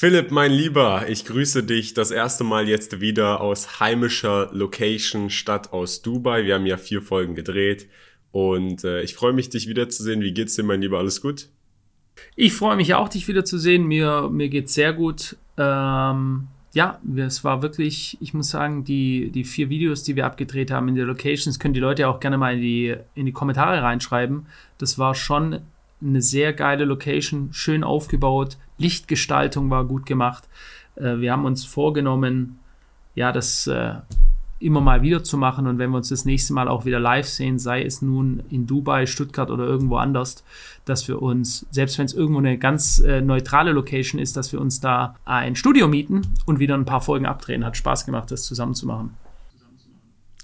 Philipp, mein Lieber, ich grüße dich das erste Mal jetzt wieder aus heimischer Location statt aus Dubai. Wir haben ja vier Folgen gedreht und äh, ich freue mich, dich wiederzusehen. Wie geht's dir, mein Lieber? Alles gut? Ich freue mich auch, dich wiederzusehen. Mir, mir geht's sehr gut. Ähm, ja, es war wirklich, ich muss sagen, die, die vier Videos, die wir abgedreht haben in der Locations, können die Leute auch gerne mal in die, in die Kommentare reinschreiben. Das war schon eine sehr geile Location, schön aufgebaut, Lichtgestaltung war gut gemacht. Äh, wir haben uns vorgenommen, ja, das äh, immer mal wieder zu machen und wenn wir uns das nächste Mal auch wieder live sehen, sei es nun in Dubai, Stuttgart oder irgendwo anders, dass wir uns, selbst wenn es irgendwo eine ganz äh, neutrale Location ist, dass wir uns da ein Studio mieten und wieder ein paar Folgen abdrehen. Hat Spaß gemacht, das zusammen zu machen.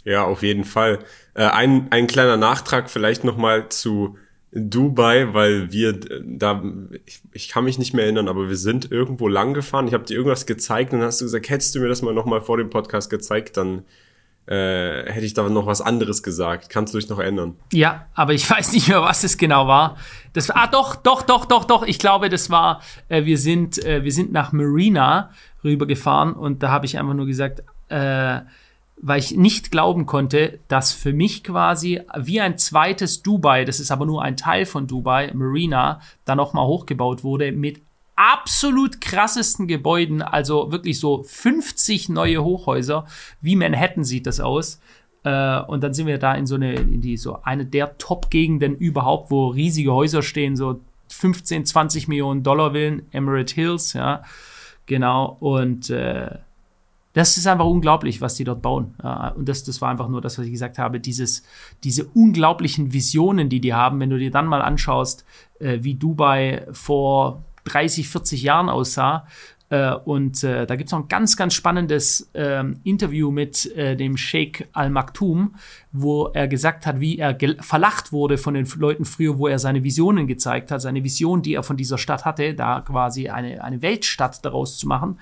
Ja, auf jeden Fall. Äh, ein, ein kleiner Nachtrag vielleicht nochmal zu Dubai, weil wir da, ich, ich, kann mich nicht mehr erinnern, aber wir sind irgendwo lang gefahren. Ich habe dir irgendwas gezeigt und dann hast du gesagt, hättest du mir das mal nochmal vor dem Podcast gezeigt, dann äh, hätte ich da noch was anderes gesagt. Kannst du dich noch erinnern? Ja, aber ich weiß nicht mehr, was es genau war. Das, ah, doch, doch, doch, doch, doch. Ich glaube, das war, äh, wir sind, äh, wir sind nach Marina rübergefahren und da habe ich einfach nur gesagt, äh, weil ich nicht glauben konnte, dass für mich quasi wie ein zweites Dubai, das ist aber nur ein Teil von Dubai, Marina, da nochmal hochgebaut wurde mit absolut krassesten Gebäuden, also wirklich so 50 neue Hochhäuser. Wie Manhattan sieht das aus. Äh, und dann sind wir da in so eine, in die, so eine der Top-Gegenden überhaupt, wo riesige Häuser stehen, so 15, 20 Millionen Dollar Villen, Emirate Hills, ja. Genau. Und äh, das ist einfach unglaublich, was die dort bauen. Und das, das war einfach nur das, was ich gesagt habe, dieses, diese unglaublichen Visionen, die die haben, wenn du dir dann mal anschaust, äh, wie Dubai vor 30, 40 Jahren aussah. Äh, und äh, da gibt es noch ein ganz, ganz spannendes ähm, Interview mit dem Sheikh Al Maktoum, wo er gesagt hat, wie er verlacht wurde von den Leuten früher, wo er seine Visionen gezeigt hat, seine Vision, die er von dieser Stadt hatte, da quasi eine, eine Weltstadt daraus zu machen.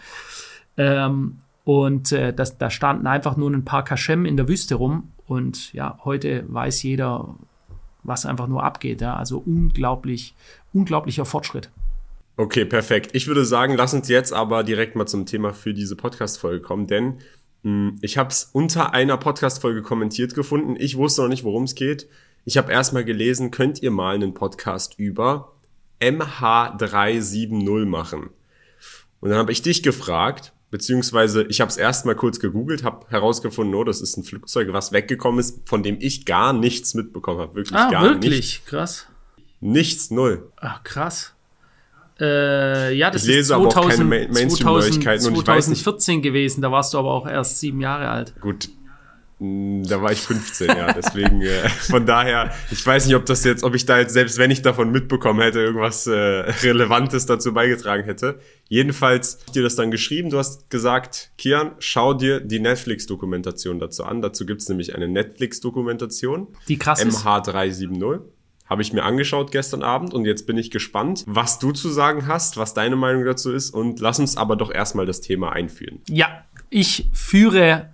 Ähm, und äh, das, da standen einfach nur ein paar Kaschem in der Wüste rum. Und ja, heute weiß jeder, was einfach nur abgeht. Ja? Also unglaublich, unglaublicher Fortschritt. Okay, perfekt. Ich würde sagen, lass uns jetzt aber direkt mal zum Thema für diese Podcast-Folge kommen, denn mh, hm, ich habe es unter einer Podcast-Folge kommentiert gefunden. Ich wusste noch nicht, worum es geht. Ich habe erstmal gelesen, könnt ihr mal einen Podcast über MH370 machen? Und dann habe ich dich gefragt, beziehungsweise ich habe es erstmal kurz gegoogelt, habe herausgefunden, oh, das ist ein Flugzeug, was weggekommen ist, von dem ich gar nichts mitbekommen habe. Wirklich ah, gar wirklich? Nicht. Krass. Nichts, null. Ach, krass. Äh, ja, das ich lese ist 2000, aber auch keine Mainstream-Neuigkeiten 2014 gewesen, da warst du aber auch erst sieben Jahre alt. Gut, da war ich 15, ja. Deswegen, äh, von daher, ich weiß nicht, ob das jetzt, ob ich da jetzt, selbst wenn ich davon mitbekommen hätte, irgendwas äh, Relevantes dazu beigetragen hätte. Jedenfalls ich dir das dann geschrieben. Du hast gesagt, Kian, schau dir die Netflix-Dokumentation dazu an. Dazu gibt's nämlich eine Netflix-Dokumentation. Die krass ist. MH370. Habe ich mir angeschaut gestern Abend und jetzt bin ich gespannt, was du zu sagen hast, was deine Meinung dazu ist und lass uns aber doch erstmal das Thema einführen. Ja, ich führe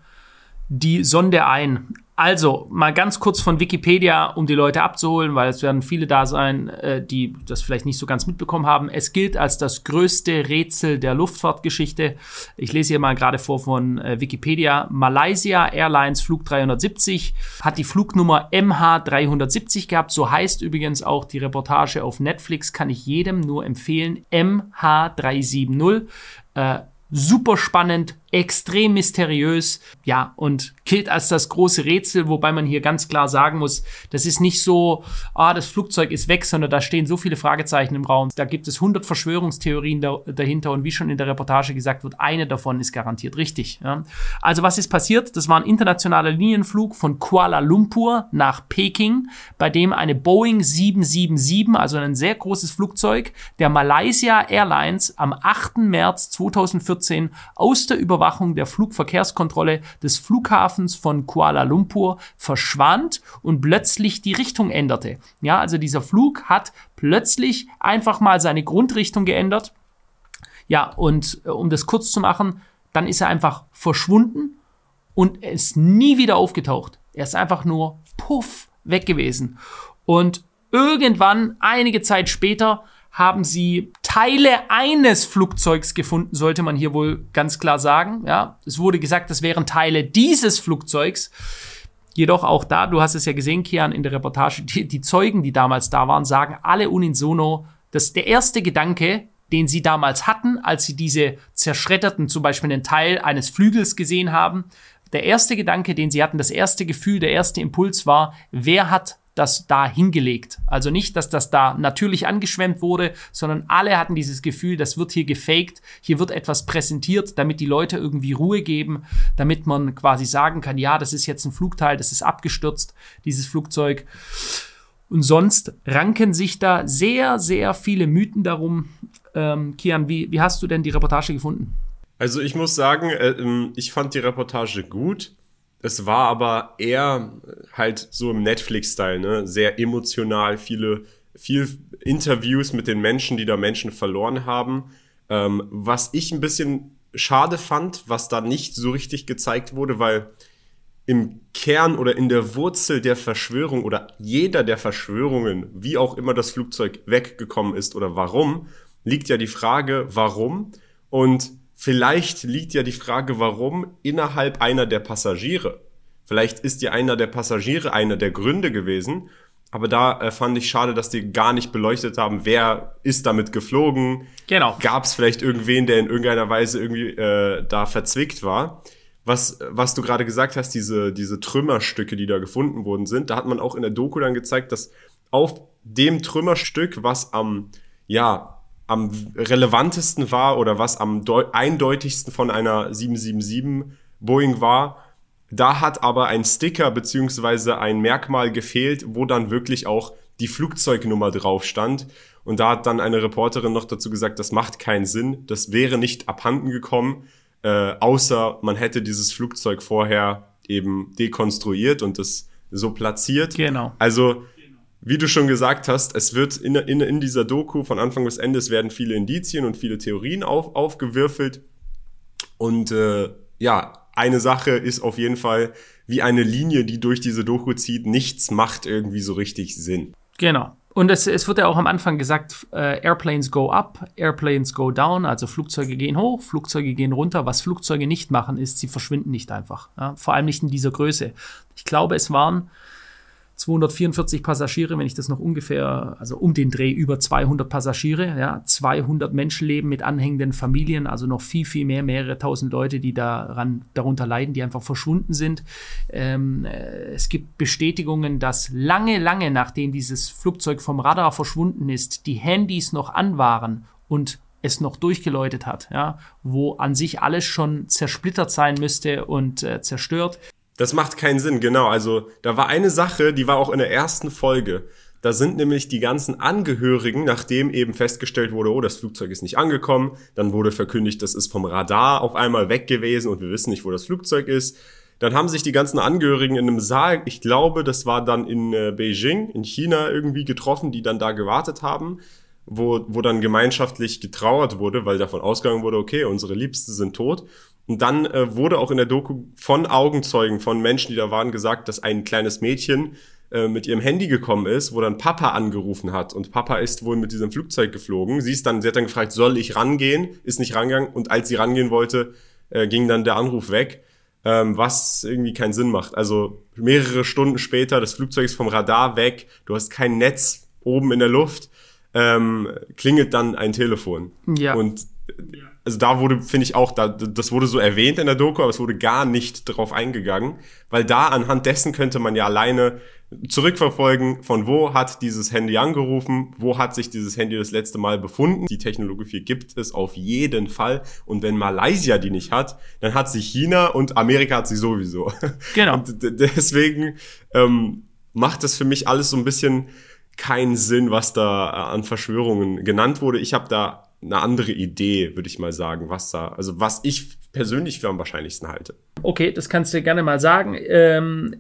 die Sonde ein. Also mal ganz kurz von Wikipedia, um die Leute abzuholen, weil es werden viele da sein, äh, die das vielleicht nicht so ganz mitbekommen haben. Es gilt als das größte Rätsel der Luftfahrtgeschichte. Ich lese hier mal gerade vor von äh, Wikipedia. Malaysia Airlines Flug 370 hat die Flugnummer MH370 gehabt. So heißt übrigens auch die Reportage auf Netflix. Kann ich jedem nur empfehlen. MH370. Äh, super spannend, extrem mysteriös, ja, und gilt als das große Rätsel, wobei man hier ganz klar sagen muss, das ist nicht so, ah, das Flugzeug ist weg, sondern da stehen so viele Fragezeichen im Raum. Da gibt es 100 Verschwörungstheorien da, dahinter und wie schon in der Reportage gesagt wird, eine davon ist garantiert richtig. Ja. Also was ist passiert? Das war ein internationaler Linienflug von Kuala Lumpur nach Peking, bei dem eine Boeing 777, also ein sehr großes Flugzeug der Malaysia Airlines am 8. März 2014 aus der Über Überwachung der Flugverkehrskontrolle des Flughafens von Kuala Lumpur verschwand und plötzlich die Richtung änderte. Ja, also dieser Flug hat plötzlich einfach mal seine Grundrichtung geändert. Ja, und äh, um das kurz zu machen, dann ist er einfach verschwunden und ist nie wieder aufgetaucht. Er ist einfach nur puff weg gewesen. Und irgendwann, einige Zeit später, haben sie Teile eines Flugzeugs gefunden, sollte man hier wohl ganz klar sagen. Ja, es wurde gesagt, das wären Teile dieses Flugzeugs. Jedoch auch da, du hast es ja gesehen, Kian, in der Reportage, die, die Zeugen, die damals da waren, sagen alle unisono, dass der erste Gedanke, den sie damals hatten, als sie diese zerschredderten, zum Beispiel einen Teil eines Flügels gesehen haben, der erste Gedanke, den sie hatten, das erste Gefühl, der erste Impuls war, wer hat das da hingelegt. Also nicht, dass das da natürlich angeschwemmt wurde, sondern alle hatten dieses Gefühl, das wird hier gefaked, hier wird etwas präsentiert, damit die Leute irgendwie Ruhe geben, damit man quasi sagen kann, ja, das ist jetzt ein Flugteil, das ist abgestürzt, dieses Flugzeug. Und sonst ranken sich da sehr, sehr viele Mythen darum. Ähm, Kian, wie, wie hast du denn die Reportage gefunden? Also ich muss sagen, äh, ähm, ich fand die Reportage gut. Es war aber eher halt so im Netflix-Style, ne? Sehr emotional, viele, viel Interviews mit den Menschen, die da Menschen verloren haben. Ähm, was ich ein bisschen schade fand, was da nicht so richtig gezeigt wurde, weil im Kern oder in der Wurzel der Verschwörung oder jeder der Verschwörungen, wie auch immer das Flugzeug weggekommen ist oder warum, liegt ja die Frage, warum. Und Vielleicht liegt ja die Frage, warum innerhalb einer der Passagiere. Vielleicht ist ja einer der Passagiere einer der Gründe gewesen. Aber da äh, fand ich schade, dass die gar nicht beleuchtet haben, wer ist damit geflogen. Genau. Gab es vielleicht irgendwen, der in irgendeiner Weise irgendwie äh, da verzwickt war. Was, was du gerade gesagt hast, diese, diese Trümmerstücke, die da gefunden worden sind, da hat man auch in der Doku dann gezeigt, dass auf dem Trümmerstück, was am, ja, am relevantesten war oder was am eindeutigsten von einer 777 Boeing war. Da hat aber ein Sticker beziehungsweise ein Merkmal gefehlt, wo dann wirklich auch die Flugzeugnummer drauf stand. Und da hat dann eine Reporterin noch dazu gesagt, das macht keinen Sinn, das wäre nicht abhanden gekommen, äh, außer man hätte dieses Flugzeug vorher eben dekonstruiert und das so platziert. Genau. Also wie du schon gesagt hast, es wird in, in, in dieser Doku von Anfang bis Ende, werden viele Indizien und viele Theorien auf, aufgewürfelt. Und äh, ja, eine Sache ist auf jeden Fall wie eine Linie, die durch diese Doku zieht. Nichts macht irgendwie so richtig Sinn. Genau. Und es, es wird ja auch am Anfang gesagt, äh, Airplanes go up, Airplanes go down, also Flugzeuge gehen hoch, Flugzeuge gehen runter. Was Flugzeuge nicht machen, ist, sie verschwinden nicht einfach. Ja? Vor allem nicht in dieser Größe. Ich glaube, es waren 244 Passagiere, wenn ich das noch ungefähr, also um den Dreh über 200 Passagiere, ja, 200 Menschenleben mit anhängenden Familien, also noch viel, viel mehr, mehrere tausend Leute, die daran, darunter leiden, die einfach verschwunden sind. Ähm, äh, es gibt Bestätigungen, dass lange, lange nachdem dieses Flugzeug vom Radar verschwunden ist, die Handys noch an waren und es noch durchgeläutet hat, ja, wo an sich alles schon zersplittert sein müsste und äh, zerstört. Das macht keinen Sinn, genau. Also da war eine Sache, die war auch in der ersten Folge. Da sind nämlich die ganzen Angehörigen, nachdem eben festgestellt wurde, oh, das Flugzeug ist nicht angekommen, dann wurde verkündigt, das ist vom Radar auf einmal weg gewesen und wir wissen nicht, wo das Flugzeug ist. Dann haben sich die ganzen Angehörigen in einem Saal, ich glaube, das war dann in äh, Beijing, in China irgendwie getroffen, die dann da gewartet haben, wo, wo dann gemeinschaftlich getrauert wurde, weil davon ausgegangen wurde, okay, unsere Liebsten sind tot. Und dann äh, wurde auch in der Doku von Augenzeugen, von Menschen, die da waren, gesagt, dass ein kleines Mädchen äh, mit ihrem Handy gekommen ist, wo dann Papa angerufen hat. Und Papa ist wohl mit diesem Flugzeug geflogen. Sie ist dann, sie hat dann gefragt, soll ich rangehen? Ist nicht rangegangen. Und als sie rangehen wollte, äh, ging dann der Anruf weg. Ähm, was irgendwie keinen Sinn macht. Also mehrere Stunden später, das Flugzeug ist vom Radar weg, du hast kein Netz oben in der Luft, ähm, klingelt dann ein Telefon. Ja. Und also da wurde, finde ich auch, da, das wurde so erwähnt in der Doku, aber es wurde gar nicht drauf eingegangen, weil da anhand dessen könnte man ja alleine zurückverfolgen, von wo hat dieses Handy angerufen, wo hat sich dieses Handy das letzte Mal befunden. Die Technologie gibt es auf jeden Fall. Und wenn Malaysia die nicht hat, dann hat sie China und Amerika hat sie sowieso. Genau. Und deswegen ähm, macht das für mich alles so ein bisschen keinen Sinn, was da an Verschwörungen genannt wurde. Ich habe da eine andere Idee, würde ich mal sagen, was da, also was ich persönlich für am wahrscheinlichsten halte. Okay, das kannst du gerne mal sagen. Ähm,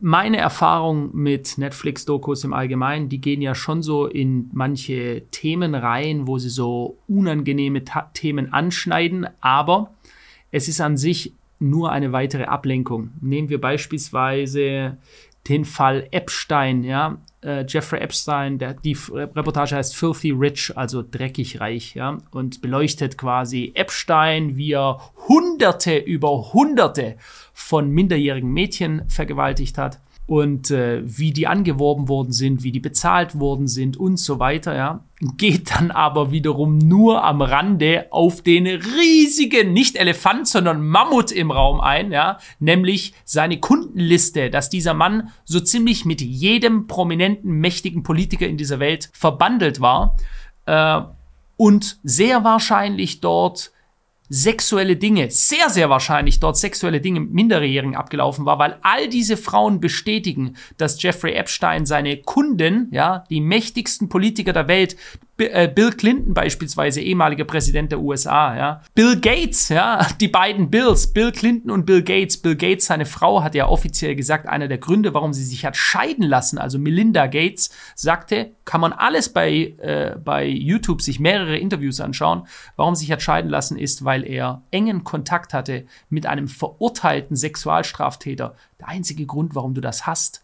meine Erfahrung mit Netflix-Dokus im Allgemeinen, die gehen ja schon so in manche Themen rein, wo sie so unangenehme Ta Themen anschneiden, aber es ist an sich nur eine weitere Ablenkung. Nehmen wir beispielsweise den Fall Epstein, ja, äh, Jeffrey Epstein, der, die Reportage heißt Filthy Rich, also dreckig reich, ja, und beleuchtet quasi Epstein, wie er Hunderte über Hunderte von minderjährigen Mädchen vergewaltigt hat und äh, wie die angeworben worden sind, wie die bezahlt worden sind und so weiter, ja. Geht dann aber wiederum nur am Rande auf den riesigen, nicht Elefant, sondern Mammut im Raum ein, ja, nämlich seine Kundenliste, dass dieser Mann so ziemlich mit jedem prominenten, mächtigen Politiker in dieser Welt verbandelt war äh, und sehr wahrscheinlich dort sexuelle Dinge, sehr, sehr wahrscheinlich dort sexuelle Dinge mit Minderjährigen abgelaufen war, weil all diese Frauen bestätigen, dass Jeffrey Epstein seine Kunden, ja, die mächtigsten Politiker der Welt, Bill Clinton beispielsweise, ehemaliger Präsident der USA, ja. Bill Gates, ja, die beiden Bills, Bill Clinton und Bill Gates. Bill Gates, seine Frau, hat ja offiziell gesagt, einer der Gründe, warum sie sich hat scheiden lassen, also Melinda Gates, sagte, kann man alles bei, äh, bei YouTube sich mehrere Interviews anschauen, warum sie sich hat scheiden lassen, ist, weil er engen Kontakt hatte mit einem verurteilten Sexualstraftäter. Der einzige Grund, warum du das hast,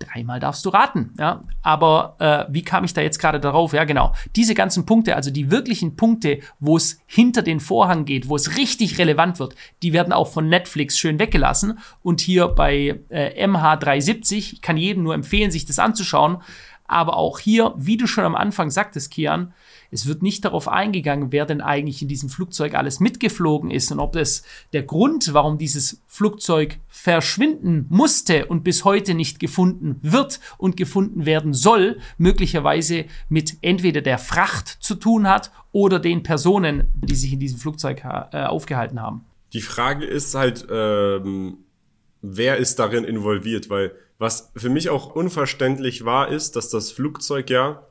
Dreimal darfst du raten, ja. Aber äh, wie kam ich da jetzt gerade darauf? Ja, genau. Diese ganzen Punkte, also die wirklichen Punkte, wo es hinter den Vorhang geht, wo es richtig relevant wird, die werden auch von Netflix schön weggelassen. Und hier bei äh, MH370, ich kann jedem nur empfehlen, sich das anzuschauen. Aber auch hier, wie du schon am Anfang sagtest, Kian, es wird nicht darauf eingegangen, wer denn eigentlich in diesem Flugzeug alles mitgeflogen ist und ob es der Grund, warum dieses Flugzeug verschwinden musste und bis heute nicht gefunden wird und gefunden werden soll, möglicherweise mit entweder der Fracht zu tun hat oder den Personen, die sich in diesem Flugzeug äh, aufgehalten haben. Die Frage ist halt, ähm, wer ist darin involviert? Weil was für mich auch unverständlich war, ist, dass das Flugzeug ja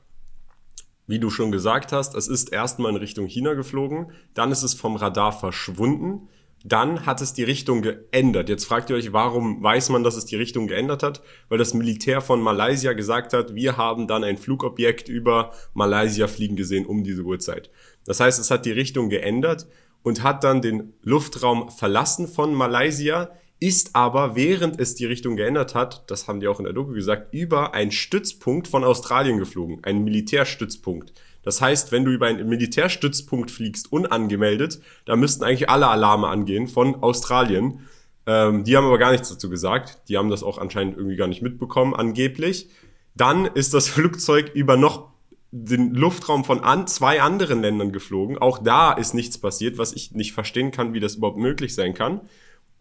wie du schon gesagt hast, es ist erstmal in Richtung China geflogen, dann ist es vom Radar verschwunden, dann hat es die Richtung geändert. Jetzt fragt ihr euch, warum weiß man, dass es die Richtung geändert hat? Weil das Militär von Malaysia gesagt hat, wir haben dann ein Flugobjekt über Malaysia fliegen gesehen um diese Uhrzeit. Das heißt, es hat die Richtung geändert und hat dann den Luftraum verlassen von Malaysia ist aber, während es die Richtung geändert hat, das haben die auch in der Doku gesagt, über einen Stützpunkt von Australien geflogen, einen Militärstützpunkt. Das heißt, wenn du über einen Militärstützpunkt fliegst, unangemeldet, da müssten eigentlich alle Alarme angehen von Australien. Ähm, die haben aber gar nichts dazu gesagt. Die haben das auch anscheinend irgendwie gar nicht mitbekommen, angeblich. Dann ist das Flugzeug über noch den Luftraum von an, zwei anderen Ländern geflogen. Auch da ist nichts passiert, was ich nicht verstehen kann, wie das überhaupt möglich sein kann.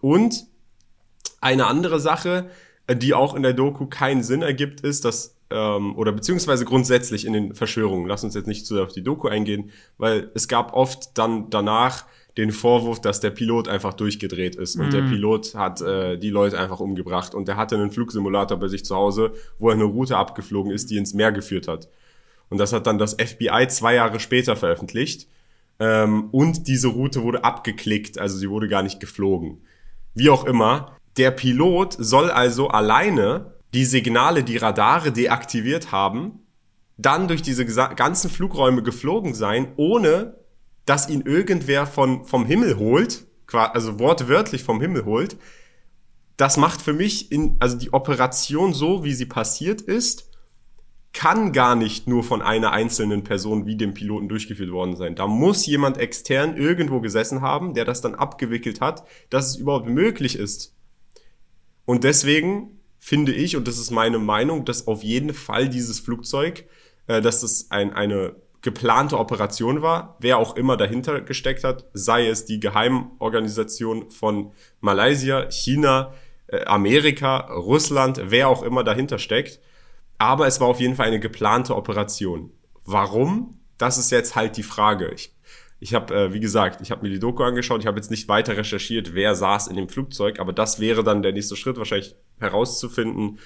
Und eine andere Sache, äh, die auch in der Doku keinen Sinn ergibt, ist, dass ähm, oder beziehungsweise grundsätzlich in den Verschwörungen. Lass uns jetzt nicht zu sehr auf die Doku eingehen, weil es gab oft dann danach den Vorwurf, dass der Pilot einfach durchgedreht ist und der mhm. Pilot hat äh, die Leute einfach umgebracht und der hatte einen Flugsimulator bei sich zu Hause, wo er eine Route abgeflogen ist, die ins Meer geführt hat. Und das hat dann das FBI zwei Jahre später veröffentlicht. Ähm, und diese Route wurde abgeklickt, also sie wurde gar nicht geflogen. Wie auch immer, der Pilot soll also alleine die Signale, die Radare deaktiviert haben, dann durch diese ganzen Flugräume geflogen sein, ohne dass ihn irgendwer von, vom Himmel holt, also wortwörtlich vom Himmel holt. Das macht für mich in, also die Operation so, wie sie passiert ist, kann gar nicht nur von einer einzelnen Person wie dem Piloten durchgeführt worden sein. Da muss jemand extern irgendwo gesessen haben, der das dann abgewickelt hat, dass es überhaupt möglich ist, und deswegen finde ich, und das ist meine Meinung, dass auf jeden Fall dieses Flugzeug, äh, dass das ein, eine geplante Operation war, wer auch immer dahinter gesteckt hat, sei es die Geheimorganisation von Malaysia, China, äh, Amerika, Russland, wer auch immer dahinter steckt. Aber es war auf jeden Fall eine geplante Operation. Warum? Das ist jetzt halt die Frage. Ich ich habe, äh, wie gesagt, ich habe mir die Doku angeschaut. Ich habe jetzt nicht weiter recherchiert, wer saß in dem Flugzeug, aber das wäre dann der nächste Schritt, wahrscheinlich herauszufinden,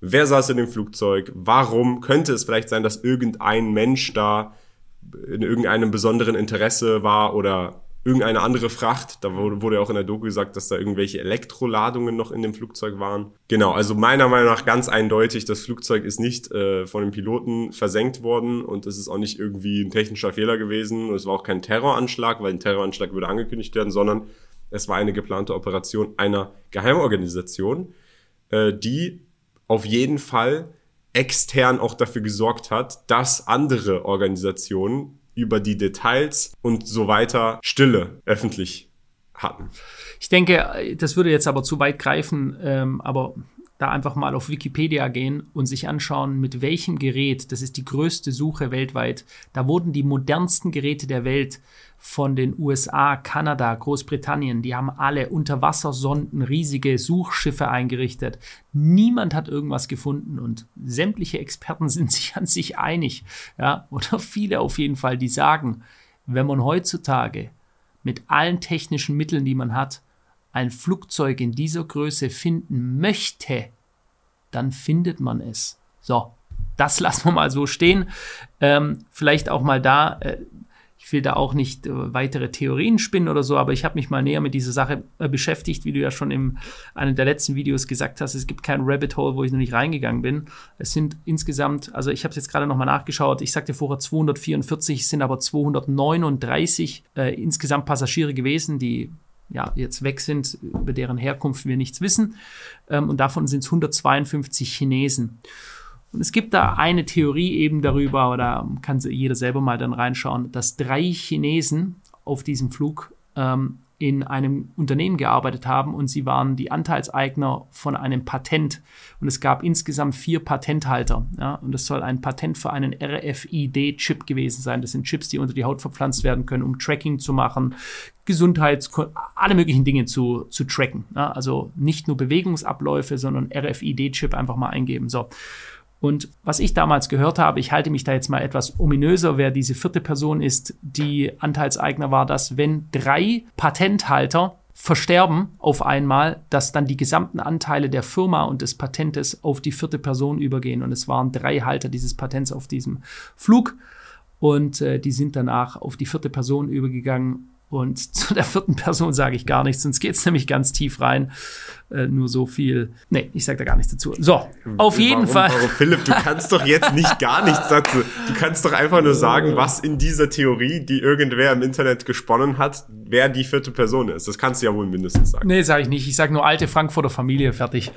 wer saß in dem Flugzeug, warum könnte es vielleicht sein, dass irgendein Mensch da in irgendeinem besonderen Interesse war oder irgendeine andere Fracht. Da wurde, ja auch in der Doku gesagt, dass da irgendwelche Elektroladungen noch in dem Flugzeug waren. Genau, also meiner Meinung nach ganz eindeutig, das Flugzeug ist nicht äh, von den Piloten versenkt worden und es ist auch nicht irgendwie ein technischer Fehler gewesen. Es war auch kein Terroranschlag, weil ein Terroranschlag würde angekündigt werden, sondern es war eine geplante Operation einer Geheimorganisation, äh, die auf jeden Fall extern auch dafür gesorgt hat, dass andere Organisationen über die Details und so weiter Stille öffentlich hatten. Ich denke, das würde jetzt aber zu weit greifen, ähm, aber da einfach mal auf Wikipedia gehen und sich anschauen, mit welchem Gerät, das ist die größte Suche weltweit, da wurden die modernsten Geräte der Welt von den USA, Kanada, Großbritannien, die haben alle Unterwassersonden, riesige Suchschiffe eingerichtet. Niemand hat irgendwas gefunden und sämtliche Experten sind sich an sich einig, ja, oder viele auf jeden Fall, die sagen, wenn man heutzutage mit allen technischen Mitteln, die man hat, ein Flugzeug in dieser Größe finden möchte, dann findet man es. So, das lassen wir mal so stehen. Ähm, vielleicht auch mal da, äh, ich will da auch nicht äh, weitere Theorien spinnen oder so, aber ich habe mich mal näher mit dieser Sache äh, beschäftigt, wie du ja schon in einem der letzten Videos gesagt hast. Es gibt kein Rabbit Hole, wo ich noch nicht reingegangen bin. Es sind insgesamt, also ich habe es jetzt gerade nochmal nachgeschaut, ich sagte vorher 244, es sind aber 239 äh, insgesamt Passagiere gewesen, die ja, jetzt weg sind, über deren Herkunft wir nichts wissen. Ähm, und davon sind es 152 Chinesen. Und es gibt da eine Theorie eben darüber, oder kann jeder selber mal dann reinschauen, dass drei Chinesen auf diesem Flug ähm, in einem Unternehmen gearbeitet haben und sie waren die Anteilseigner von einem Patent. Und es gab insgesamt vier Patenthalter. Ja, und das soll ein Patent für einen RFID-Chip gewesen sein. Das sind Chips, die unter die Haut verpflanzt werden können, um Tracking zu machen, Gesundheits-, alle möglichen Dinge zu, zu tracken. Ja, also nicht nur Bewegungsabläufe, sondern RFID-Chip einfach mal eingeben. So. Und was ich damals gehört habe, ich halte mich da jetzt mal etwas ominöser, wer diese vierte Person ist, die Anteilseigner war, dass wenn drei Patenthalter versterben auf einmal, dass dann die gesamten Anteile der Firma und des Patentes auf die vierte Person übergehen. Und es waren drei Halter dieses Patents auf diesem Flug. Und äh, die sind danach auf die vierte Person übergegangen und zu der vierten Person sage ich gar nichts, sonst geht es nämlich ganz tief rein. Äh, nur so viel. Nee, ich sage da gar nichts dazu. So, auf jeden warum, Fall. Warum, Philipp, du kannst doch jetzt nicht gar nichts dazu. Du kannst doch einfach nur sagen, was in dieser Theorie, die irgendwer im Internet gesponnen hat, wer die vierte Person ist. Das kannst du ja wohl mindestens sagen. Nee, sage ich nicht. Ich sage nur alte Frankfurter Familie, fertig.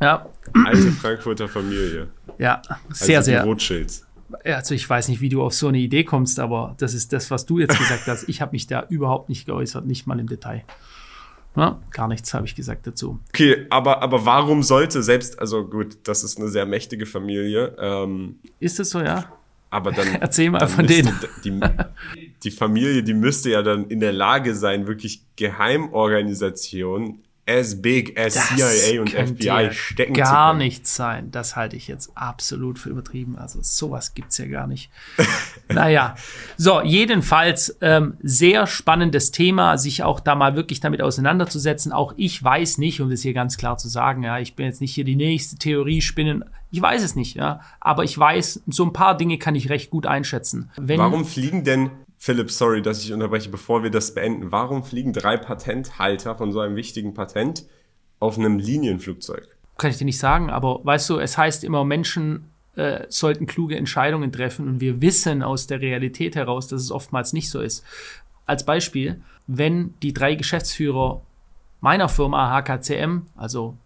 Ja. Alte Frankfurter Familie. Ja, sehr, also sehr. Rothschilds also ich weiß nicht, wie du auf so eine Idee kommst, aber das ist das, was du jetzt gesagt hast. Ich habe mich da überhaupt nicht geäußert, nicht mal im Detail. Ja, gar nichts habe ich gesagt dazu. Okay, aber, aber warum sollte selbst, also gut, das ist eine sehr mächtige Familie. Ähm, ist es so, ja? Aber dann. Erzähl mal von denen. Die, die Familie, die müsste ja dann in der Lage sein, wirklich Geheimorganisationen as big as das CIA und FBI stecken gar nichts sein. Das halte ich jetzt absolut für übertrieben. Also sowas gibt's ja gar nicht. naja, so jedenfalls ähm, sehr spannendes Thema, sich auch da mal wirklich damit auseinanderzusetzen. Auch ich weiß nicht, um das hier ganz klar zu sagen, ja, ich bin jetzt nicht hier die nächste Theorie spinnen. Ich weiß es nicht, ja, aber ich weiß, so ein paar Dinge kann ich recht gut einschätzen. Wenn Warum fliegen denn Philipp, sorry, dass ich unterbreche, bevor wir das beenden. Warum fliegen drei Patenthalter von so einem wichtigen Patent auf einem Linienflugzeug? Kann ich dir nicht sagen, aber weißt du, es heißt immer, Menschen äh, sollten kluge Entscheidungen treffen und wir wissen aus der Realität heraus, dass es oftmals nicht so ist. Als Beispiel, wenn die drei Geschäftsführer meiner Firma HKCM, also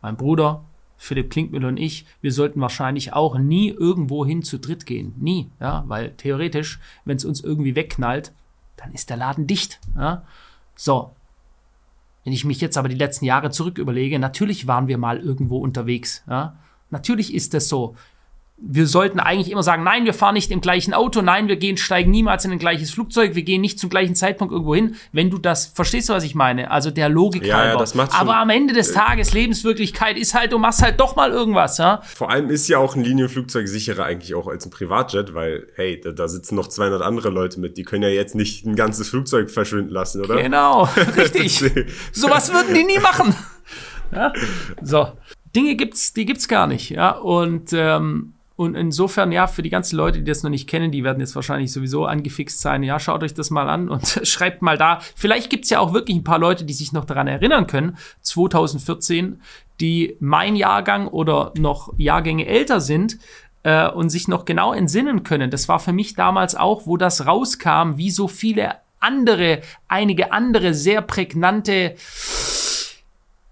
mein Bruder, Philipp Klinkmüller und ich, wir sollten wahrscheinlich auch nie irgendwo hin zu dritt gehen. Nie, ja, weil theoretisch, wenn es uns irgendwie wegknallt, dann ist der Laden dicht. Ja? So. Wenn ich mich jetzt aber die letzten Jahre zurück überlege, natürlich waren wir mal irgendwo unterwegs. Ja? Natürlich ist das so wir sollten eigentlich immer sagen, nein, wir fahren nicht im gleichen Auto, nein, wir gehen, steigen niemals in ein gleiches Flugzeug, wir gehen nicht zum gleichen Zeitpunkt irgendwo hin. Wenn du das, verstehst du, was ich meine? Also der Logik ja, halber. Ja, das macht Aber am Ende des Tages, Lebenswirklichkeit ist halt, du machst halt doch mal irgendwas, ja? Vor allem ist ja auch ein Linienflugzeug sicherer eigentlich auch als ein Privatjet, weil, hey, da, da sitzen noch 200 andere Leute mit, die können ja jetzt nicht ein ganzes Flugzeug verschwinden lassen, oder? Genau, richtig. Sowas würden die nie machen. Ja? So. Dinge gibt's, die gibt's gar nicht, ja? Und, ähm, und insofern, ja, für die ganzen Leute, die das noch nicht kennen, die werden jetzt wahrscheinlich sowieso angefixt sein. Ja, schaut euch das mal an und schreibt mal da. Vielleicht gibt's ja auch wirklich ein paar Leute, die sich noch daran erinnern können, 2014, die mein Jahrgang oder noch Jahrgänge älter sind äh, und sich noch genau entsinnen können. Das war für mich damals auch, wo das rauskam, wie so viele andere, einige andere sehr prägnante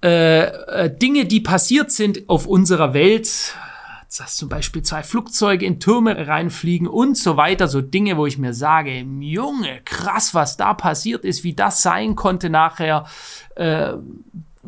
äh, äh, Dinge, die passiert sind auf unserer Welt, dass zum Beispiel zwei Flugzeuge in Türme reinfliegen und so weiter, so Dinge, wo ich mir sage, Junge, krass, was da passiert ist, wie das sein konnte nachher, äh,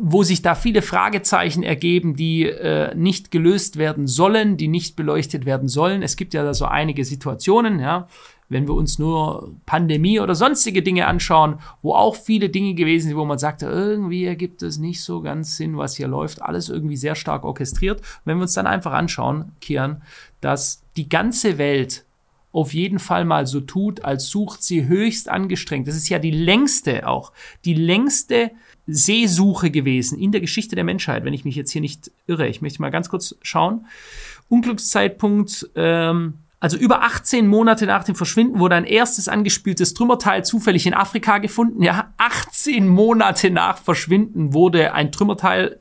wo sich da viele Fragezeichen ergeben, die äh, nicht gelöst werden sollen, die nicht beleuchtet werden sollen. Es gibt ja da so einige Situationen, ja, wenn wir uns nur Pandemie oder sonstige Dinge anschauen, wo auch viele Dinge gewesen sind, wo man sagt, irgendwie ergibt es nicht so ganz Sinn, was hier läuft. Alles irgendwie sehr stark orchestriert. Und wenn wir uns dann einfach anschauen, Kian, dass die ganze Welt auf jeden Fall mal so tut, als sucht sie höchst angestrengt. Das ist ja die längste auch, die längste Seesuche gewesen in der Geschichte der Menschheit, wenn ich mich jetzt hier nicht irre. Ich möchte mal ganz kurz schauen. Unglückszeitpunkt ähm, also über 18 Monate nach dem Verschwinden wurde ein erstes angespültes Trümmerteil zufällig in Afrika gefunden. Ja, 18 Monate nach Verschwinden wurde ein Trümmerteil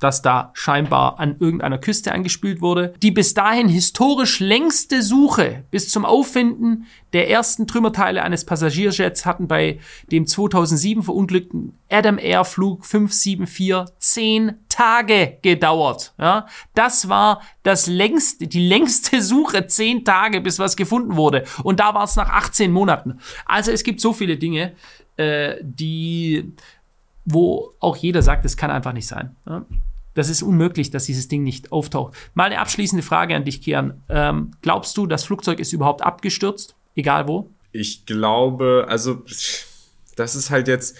das da scheinbar an irgendeiner Küste angespült wurde. Die bis dahin historisch längste Suche bis zum Auffinden der ersten Trümmerteile eines Passagierjets hatten bei dem 2007 verunglückten Adam Air Flug 574 zehn Tage gedauert. Ja, das war das längste, die längste Suche, zehn Tage, bis was gefunden wurde. Und da war es nach 18 Monaten. Also es gibt so viele Dinge, äh, die wo auch jeder sagt, es kann einfach nicht sein. Ja? Das ist unmöglich, dass dieses Ding nicht auftaucht. Mal eine abschließende Frage an dich, Kian. Ähm, glaubst du, das Flugzeug ist überhaupt abgestürzt? Egal wo? Ich glaube, also, das ist halt jetzt,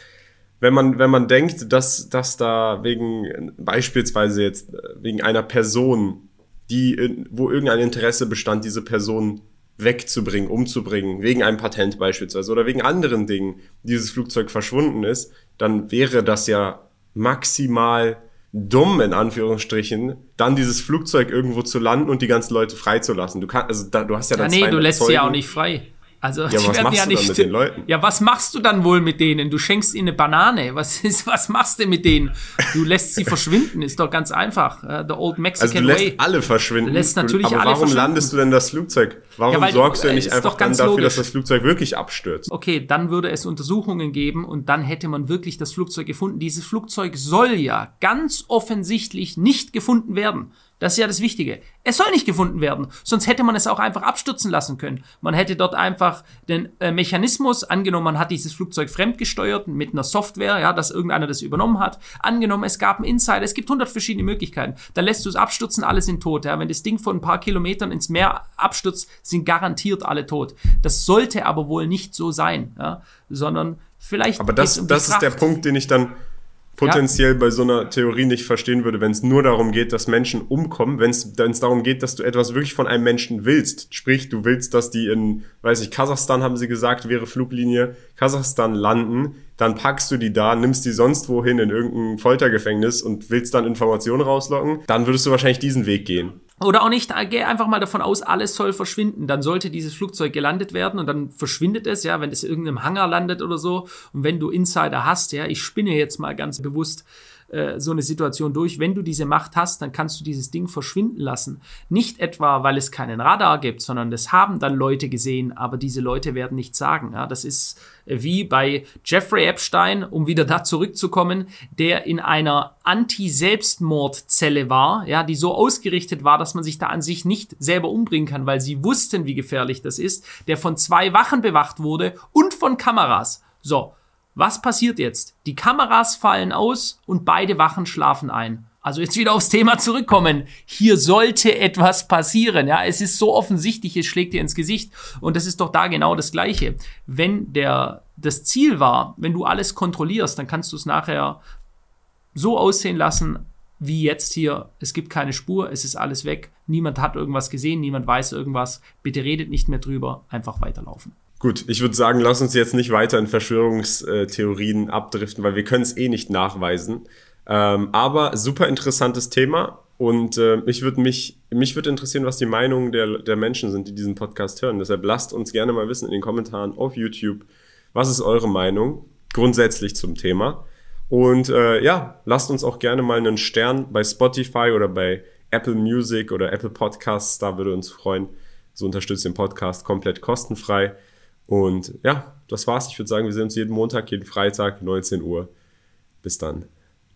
wenn man, wenn man denkt, dass, dass da wegen, beispielsweise jetzt, wegen einer Person, die, wo irgendein Interesse bestand, diese Person wegzubringen, umzubringen, wegen einem Patent beispielsweise oder wegen anderen Dingen, dieses Flugzeug verschwunden ist, dann wäre das ja maximal dumm, in Anführungsstrichen, dann dieses Flugzeug irgendwo zu landen und die ganzen Leute freizulassen. Du kannst, also da, du hast ja dann Ja, nee, du lässt Zeugen. sie ja auch nicht frei. Also, ja, was machst ja du nicht, dann mit den Leuten? Ja, was machst du dann wohl mit denen? Du schenkst ihnen eine Banane. Was ist, was machst du mit denen? Du lässt sie verschwinden, ist doch ganz einfach. Uh, the old Mexican also du lässt way. alle verschwinden. Du lässt natürlich Aber alle warum landest du denn das Flugzeug? Warum ja, sorgst du ja nicht einfach dann dafür, logisch. dass das Flugzeug wirklich abstürzt? Okay, dann würde es Untersuchungen geben und dann hätte man wirklich das Flugzeug gefunden. Dieses Flugzeug soll ja ganz offensichtlich nicht gefunden werden. Das ist ja das Wichtige. Es soll nicht gefunden werden, sonst hätte man es auch einfach abstürzen lassen können. Man hätte dort einfach den äh, Mechanismus, angenommen, man hat dieses Flugzeug fremdgesteuert mit einer Software, ja, dass irgendeiner das übernommen hat. Angenommen, es gab einen Insider, es gibt hundert verschiedene Möglichkeiten. Dann lässt du es abstürzen, alle sind tot. Ja. Wenn das Ding von ein paar Kilometern ins Meer abstürzt, sind garantiert alle tot. Das sollte aber wohl nicht so sein, ja, sondern vielleicht. Aber das, um das ist der Punkt, den ich dann potenziell ja. bei so einer Theorie nicht verstehen würde, wenn es nur darum geht, dass Menschen umkommen, wenn es darum geht, dass du etwas wirklich von einem Menschen willst. Sprich, du willst, dass die in, weiß ich, Kasachstan haben sie gesagt, wäre Fluglinie, Kasachstan landen, dann packst du die da, nimmst die sonst wohin in irgendein Foltergefängnis und willst dann Informationen rauslocken, dann würdest du wahrscheinlich diesen Weg gehen. Oder auch nicht, geh einfach mal davon aus, alles soll verschwinden. Dann sollte dieses Flugzeug gelandet werden und dann verschwindet es, ja, wenn es in irgendeinem Hangar landet oder so. Und wenn du Insider hast, ja, ich spinne jetzt mal ganz bewusst, äh, so eine Situation durch. Wenn du diese Macht hast, dann kannst du dieses Ding verschwinden lassen. Nicht etwa, weil es keinen Radar gibt, sondern das haben dann Leute gesehen, aber diese Leute werden nichts sagen. Ja, das ist wie bei Jeffrey Epstein, um wieder da zurückzukommen, der in einer Anti-Selbstmordzelle war, ja, die so ausgerichtet war, dass man sich da an sich nicht selber umbringen kann, weil sie wussten, wie gefährlich das ist, der von zwei Wachen bewacht wurde und von Kameras. So, was passiert jetzt? Die Kameras fallen aus und beide Wachen schlafen ein. Also jetzt wieder aufs Thema zurückkommen. Hier sollte etwas passieren. Ja, es ist so offensichtlich, es schlägt dir ins Gesicht. Und das ist doch da genau das Gleiche. Wenn der, das Ziel war, wenn du alles kontrollierst, dann kannst du es nachher so aussehen lassen, wie jetzt hier. Es gibt keine Spur, es ist alles weg. Niemand hat irgendwas gesehen, niemand weiß irgendwas. Bitte redet nicht mehr drüber, einfach weiterlaufen. Gut, ich würde sagen, lass uns jetzt nicht weiter in Verschwörungstheorien abdriften, weil wir können es eh nicht nachweisen. Ähm, aber super interessantes Thema und äh, mich würde mich, mich würde interessieren, was die Meinungen der, der Menschen sind, die diesen Podcast hören. Deshalb lasst uns gerne mal wissen in den Kommentaren auf YouTube, was ist eure Meinung grundsätzlich zum Thema. Und äh, ja, lasst uns auch gerne mal einen Stern bei Spotify oder bei Apple Music oder Apple Podcasts, da würde uns freuen. So unterstützt den Podcast komplett kostenfrei. Und ja, das war's. Ich würde sagen, wir sehen uns jeden Montag, jeden Freitag, 19 Uhr. Bis dann.